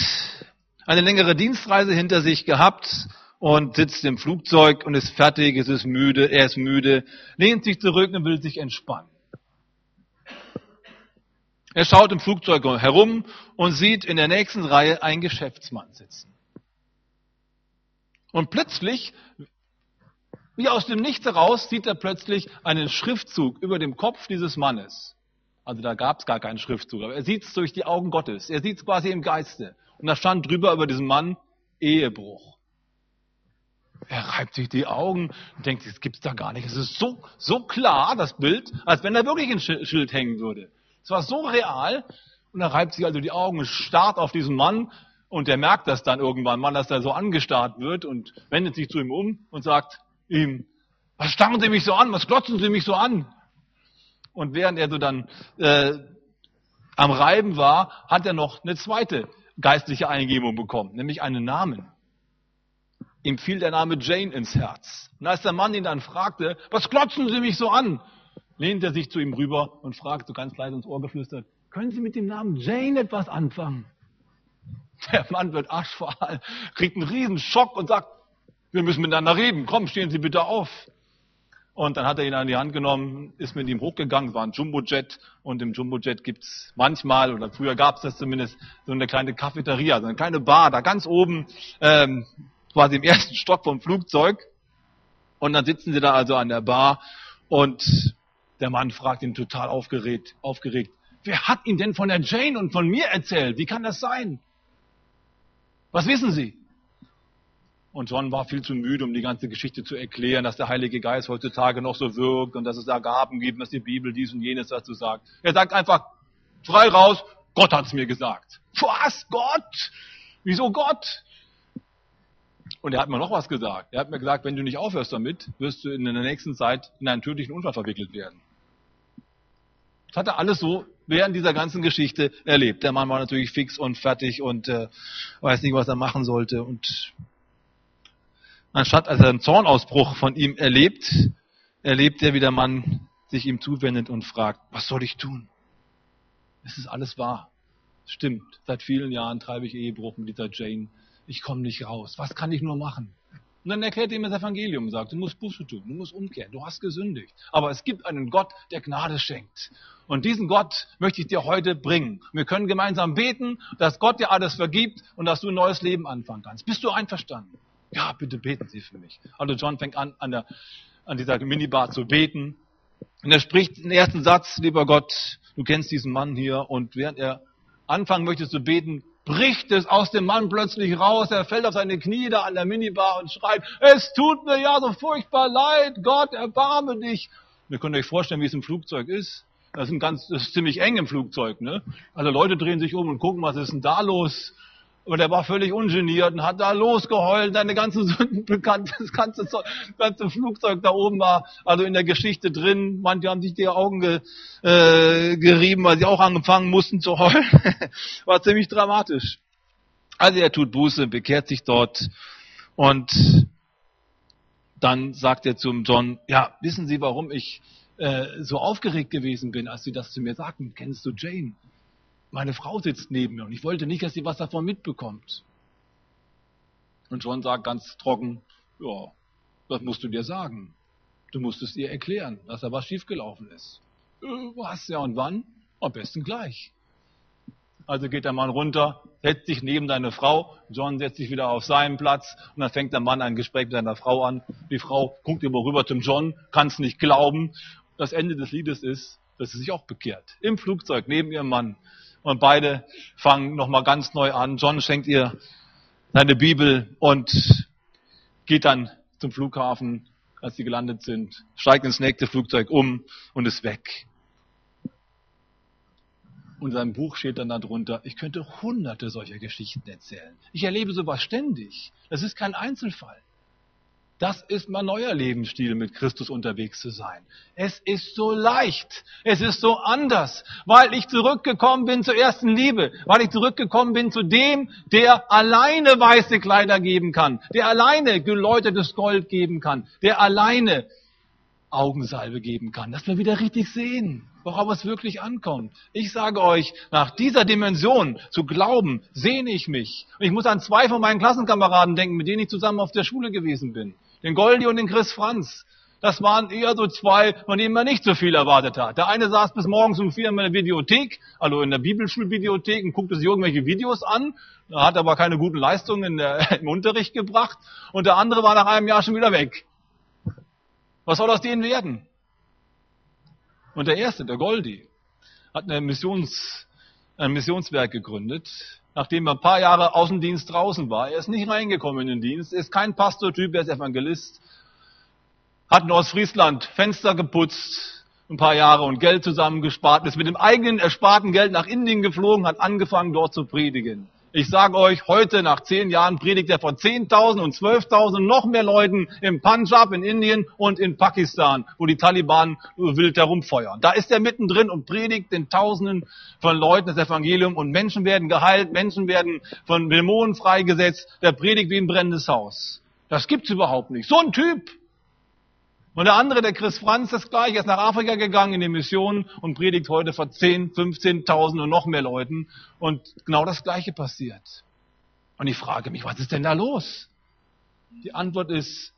eine längere Dienstreise hinter sich gehabt und sitzt im Flugzeug und ist fertig, es ist müde, er ist müde, lehnt sich zurück und will sich entspannen. Er schaut im Flugzeug herum und sieht in der nächsten Reihe einen Geschäftsmann sitzen. Und plötzlich, wie aus dem Nichts heraus, sieht er plötzlich einen Schriftzug über dem Kopf dieses Mannes. Also da gab es gar keinen Schriftzug, aber er sieht es durch die Augen Gottes. Er sieht es quasi im Geiste. Und da stand drüber über diesen Mann Ehebruch. Er reibt sich die Augen und denkt, das gibt's da gar nicht. Es ist so, so klar, das Bild, als wenn da wirklich ein Schild hängen würde. Es war so real. Und er reibt sich also die Augen, starrt auf diesen Mann und der merkt das dann irgendwann mal, dass er so angestarrt wird und wendet sich zu ihm um und sagt ihm, was starren Sie mich so an? Was glotzen Sie mich so an? Und während er so dann äh, am Reiben war, hat er noch eine zweite geistliche Eingebung bekommen, nämlich einen Namen. Ihm fiel der Name Jane ins Herz. Und als der Mann ihn dann fragte, was glotzen Sie mich so an? Lehnt er sich zu ihm rüber und fragt so ganz leise ins Ohr geflüstert, können Sie mit dem Namen Jane etwas anfangen? Der Mann wird aschfahl, kriegt einen riesen Schock und sagt, wir müssen miteinander reden, komm, stehen Sie bitte auf. Und dann hat er ihn an die Hand genommen, ist mit ihm hochgegangen, war ein Jumbojet und im Jumbojet gibt's manchmal, oder früher gab's das zumindest, so eine kleine Cafeteria, so eine kleine Bar, da ganz oben, ähm, quasi im ersten Stock vom Flugzeug. Und dann sitzen sie da also an der Bar und der Mann fragt ihn total aufgeregt, aufgeregt, wer hat Ihnen denn von der Jane und von mir erzählt? Wie kann das sein? Was wissen Sie? Und John war viel zu müde, um die ganze Geschichte zu erklären, dass der Heilige Geist heutzutage noch so wirkt und dass es da Gaben gibt, dass die Bibel dies und jenes dazu sagt. Er sagt einfach frei raus, Gott hat's mir gesagt. Was? Gott? Wieso Gott? Und er hat mir noch was gesagt. Er hat mir gesagt, wenn du nicht aufhörst damit, wirst du in der nächsten Zeit in einen tödlichen Unfall verwickelt werden. Das hat er alles so während dieser ganzen Geschichte erlebt. Der Mann war natürlich fix und fertig und äh, weiß nicht, was er machen sollte. Und anstatt als er einen Zornausbruch von ihm erlebt, erlebt er, wie der Mann sich ihm zuwendet und fragt, was soll ich tun? Es ist alles wahr. Stimmt. Seit vielen Jahren treibe ich Ehebruch mit dieser Jane. Ich komme nicht raus. Was kann ich nur machen? Und dann erklärt ihm das Evangelium und sagt, du musst Buße tun, du musst umkehren, du hast gesündigt. Aber es gibt einen Gott, der Gnade schenkt. Und diesen Gott möchte ich dir heute bringen. Wir können gemeinsam beten, dass Gott dir alles vergibt und dass du ein neues Leben anfangen kannst. Bist du einverstanden? Ja, bitte beten Sie für mich. Also John fängt an, an, der, an dieser Minibar zu beten. Und er spricht den ersten Satz, lieber Gott, du kennst diesen Mann hier. Und während er anfangen möchte zu beten, bricht es aus dem Mann plötzlich raus. Er fällt auf seine Knie da an der Minibar und schreit, es tut mir ja so furchtbar leid, Gott, erbarme dich. Ihr könnt euch vorstellen, wie es im Flugzeug ist. Das ist, ein ganz, das ist ziemlich eng im Flugzeug. Ne? Also Leute drehen sich um und gucken, was ist denn da los? Und er war völlig ungeniert und hat da losgeheult, seine ganzen Sünden bekannt, das ganze, ganze Flugzeug da oben war also in der Geschichte drin. Manche haben sich die Augen ge, äh, gerieben, weil sie auch angefangen mussten zu heulen. war ziemlich dramatisch. Also er tut Buße, bekehrt sich dort und dann sagt er zum John, ja, wissen Sie, warum ich äh, so aufgeregt gewesen bin, als Sie das zu mir sagten? Kennst du Jane? Meine Frau sitzt neben mir und ich wollte nicht, dass sie was davon mitbekommt. Und John sagt ganz trocken, ja, das musst du dir sagen. Du musst es ihr erklären, dass da was schiefgelaufen ist. Äh, was, ja und wann? Am besten gleich. Also geht der Mann runter, setzt sich neben deine Frau, John setzt sich wieder auf seinen Platz und dann fängt der Mann ein Gespräch mit seiner Frau an. Die Frau guckt immer rüber zum John, kann es nicht glauben. Das Ende des Liedes ist, dass sie sich auch bekehrt. Im Flugzeug neben ihrem Mann. Und beide fangen nochmal ganz neu an. John schenkt ihr seine Bibel und geht dann zum Flughafen, als sie gelandet sind, steigt ins nächste Flugzeug um und ist weg. Und in seinem Buch steht dann darunter, ich könnte hunderte solcher Geschichten erzählen. Ich erlebe sowas ständig. Das ist kein Einzelfall. Das ist mein neuer Lebensstil, mit Christus unterwegs zu sein. Es ist so leicht. Es ist so anders, weil ich zurückgekommen bin zur ersten Liebe, weil ich zurückgekommen bin zu dem, der alleine weiße Kleider geben kann, der alleine geläutertes Gold geben kann, der alleine Augensalbe geben kann, dass wir wieder richtig sehen, worauf es wirklich ankommt. Ich sage euch, nach dieser Dimension zu glauben, sehne ich mich. Und ich muss an zwei von meinen Klassenkameraden denken, mit denen ich zusammen auf der Schule gewesen bin den Goldi und den Chris Franz. Das waren eher so zwei, von denen man nicht so viel erwartet hat. Der eine saß bis morgens um vier in der Videothek, also in der Bibelschulbibliothek und guckte sich irgendwelche Videos an, hat aber keine guten Leistungen der, im Unterricht gebracht. Und der andere war nach einem Jahr schon wieder weg. Was soll aus denen werden? Und der erste, der Goldi, hat eine Missions, ein Missionswerk gegründet, nachdem er ein paar Jahre Außendienst draußen war. Er ist nicht reingekommen in den Dienst, ist kein Pastortyp, er ist Evangelist, hat in Ostfriesland Fenster geputzt, ein paar Jahre und Geld zusammengespart, ist mit dem eigenen ersparten Geld nach Indien geflogen, hat angefangen dort zu predigen. Ich sage euch, heute nach zehn Jahren predigt er vor 10.000 und 12.000 noch mehr Leuten im Punjab, in Indien und in Pakistan, wo die Taliban wild herumfeuern. Da ist er mittendrin und predigt den Tausenden von Leuten das Evangelium und Menschen werden geheilt, Menschen werden von Dämonen freigesetzt. Der predigt wie ein brennendes Haus. Das gibt's überhaupt nicht. So ein Typ. Und der andere, der Chris Franz, das gleiche, ist nach Afrika gegangen in die Mission und predigt heute vor 10, 15.000 und noch mehr Leuten. Und genau das gleiche passiert. Und ich frage mich, was ist denn da los? Die Antwort ist,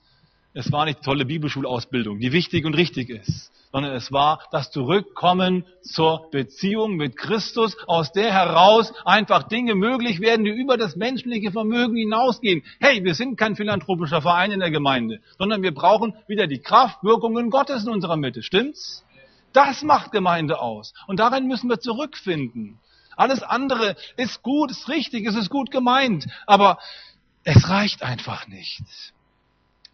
es war nicht tolle Bibelschulausbildung, die wichtig und richtig ist sondern es war das Zurückkommen zur Beziehung mit Christus, aus der heraus einfach Dinge möglich werden, die über das menschliche Vermögen hinausgehen. Hey, wir sind kein philanthropischer Verein in der Gemeinde, sondern wir brauchen wieder die Kraftwirkungen Gottes in unserer Mitte. Stimmt's? Das macht Gemeinde aus. Und darin müssen wir zurückfinden. Alles andere ist gut, ist richtig, es ist gut gemeint. Aber Es reicht einfach nicht.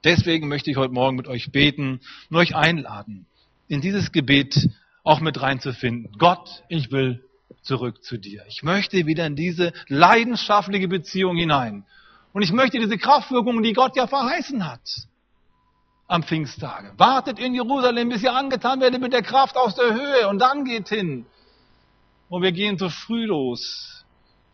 Deswegen möchte ich heute Morgen mit euch beten und euch einladen, in dieses Gebet auch mit reinzufinden. Gott, ich will zurück zu dir. Ich möchte wieder in diese leidenschaftliche Beziehung hinein. Und ich möchte diese Kraftwirkungen, die Gott ja verheißen hat, am Pfingsttage. Wartet in Jerusalem, bis ihr angetan werdet mit der Kraft aus der Höhe und dann geht hin. Und wir gehen zu früh los.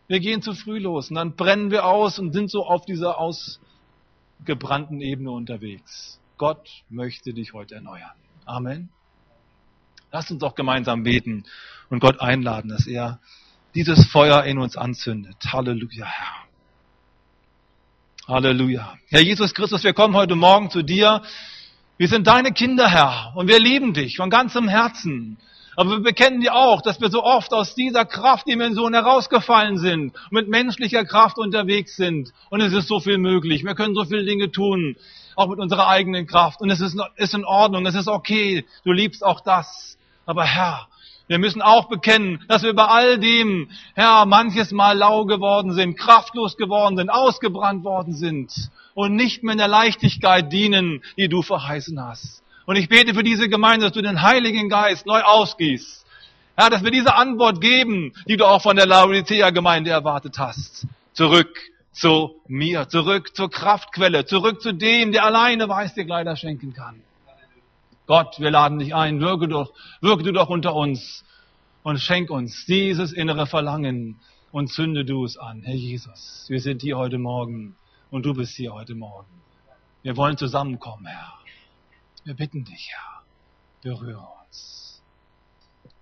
Wir gehen zu früh los und dann brennen wir aus und sind so auf dieser ausgebrannten Ebene unterwegs. Gott möchte dich heute erneuern. Amen. Lasst uns doch gemeinsam beten und Gott einladen, dass er dieses Feuer in uns anzündet. Halleluja, Herr. Halleluja. Herr Jesus Christus, wir kommen heute Morgen zu dir. Wir sind deine Kinder, Herr, und wir lieben dich von ganzem Herzen. Aber wir bekennen dir auch, dass wir so oft aus dieser Kraftdimension herausgefallen sind, mit menschlicher Kraft unterwegs sind. Und es ist so viel möglich. Wir können so viele Dinge tun, auch mit unserer eigenen Kraft. Und es ist, ist in Ordnung, es ist okay. Du liebst auch das. Aber Herr, wir müssen auch bekennen, dass wir bei all dem, Herr, manches Mal lau geworden sind, kraftlos geworden sind, ausgebrannt worden sind und nicht mehr in der Leichtigkeit dienen, die du verheißen hast. Und ich bete für diese Gemeinde, dass du den Heiligen Geist neu ausgießt. Herr, dass wir diese Antwort geben, die du auch von der Laodicea-Gemeinde erwartet hast. Zurück zu mir, zurück zur Kraftquelle, zurück zu dem, der alleine weiß, dir Kleider schenken kann. Gott, wir laden dich ein, wirke, doch, wirke du doch unter uns und schenk uns dieses innere Verlangen und zünde du es an. Herr Jesus, wir sind hier heute Morgen und du bist hier heute Morgen. Wir wollen zusammenkommen, Herr. Wir bitten dich, Herr, berühre uns.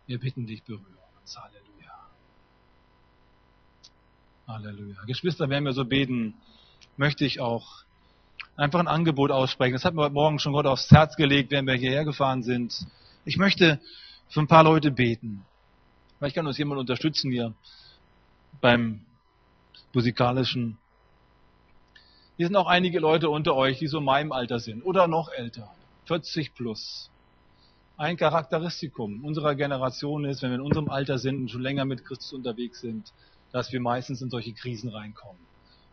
Wir bitten dich, berühre uns. Halleluja. Halleluja. Geschwister, wenn wir so beten, möchte ich auch einfach ein Angebot aussprechen. Das hat mir heute Morgen schon Gott aufs Herz gelegt, wenn wir hierher gefahren sind. Ich möchte für ein paar Leute beten. Vielleicht kann uns jemand unterstützen hier beim musikalischen. Hier sind auch einige Leute unter euch, die so in meinem Alter sind oder noch älter, 40 plus. Ein Charakteristikum unserer Generation ist, wenn wir in unserem Alter sind und schon länger mit Christus unterwegs sind, dass wir meistens in solche Krisen reinkommen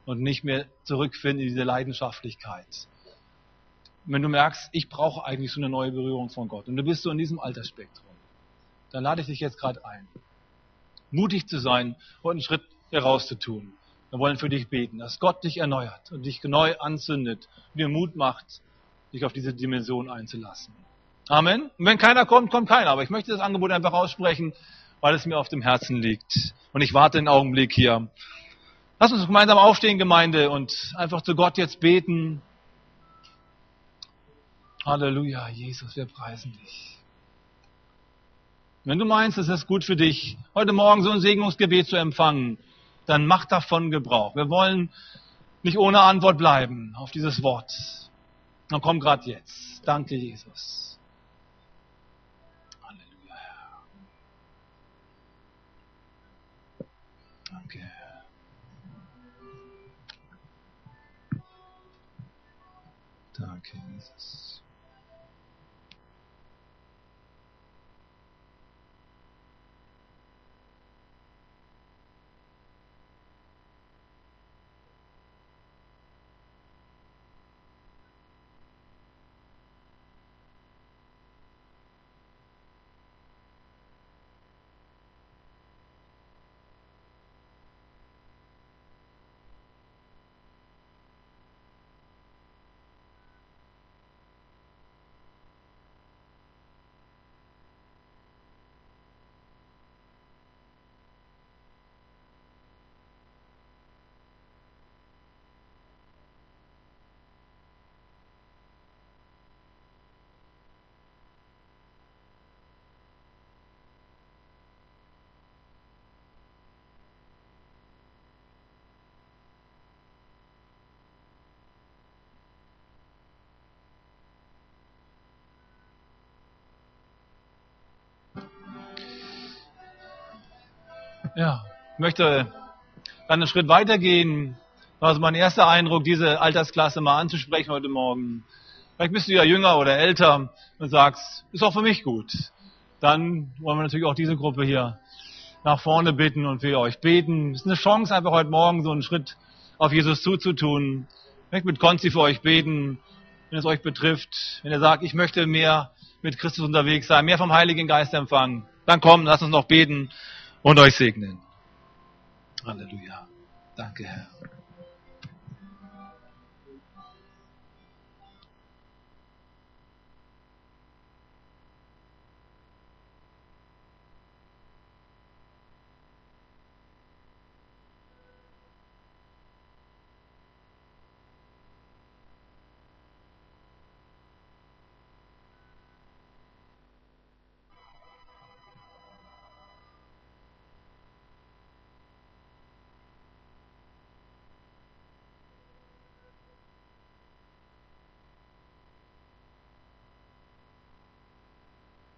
und nicht mehr zurückfinden in diese Leidenschaftlichkeit. Wenn du merkst, ich brauche eigentlich so eine neue Berührung von Gott und du bist so in diesem Altersspektrum, dann lade ich dich jetzt gerade ein, mutig zu sein und einen Schritt herauszutun. Wir wollen für dich beten, dass Gott dich erneuert und dich neu anzündet und dir Mut macht, dich auf diese Dimension einzulassen. Amen. Und wenn keiner kommt, kommt keiner. Aber ich möchte das Angebot einfach aussprechen, weil es mir auf dem Herzen liegt. Und ich warte einen Augenblick hier Lass uns gemeinsam aufstehen, Gemeinde, und einfach zu Gott jetzt beten. Halleluja, Jesus, wir preisen dich. Wenn du meinst, es ist gut für dich, heute Morgen so ein Segnungsgebet zu empfangen, dann mach davon Gebrauch. Wir wollen nicht ohne Antwort bleiben auf dieses Wort. Dann komm gerade jetzt. Danke, Jesus. Halleluja. Danke. Danke, Ja, ich möchte dann einen Schritt weitergehen. War also mein erster Eindruck, diese Altersklasse mal anzusprechen heute Morgen. Vielleicht bist du ja jünger oder älter und sagst, ist auch für mich gut. Dann wollen wir natürlich auch diese Gruppe hier nach vorne bitten und für euch beten. Es ist eine Chance, einfach heute Morgen so einen Schritt auf Jesus zuzutun. Ich möchte mit Konzi für euch beten, wenn es euch betrifft. Wenn ihr sagt, ich möchte mehr mit Christus unterwegs sein, mehr vom Heiligen Geist empfangen, dann komm, lasst uns noch beten und euch segnen. Halleluja. Danke, Herr.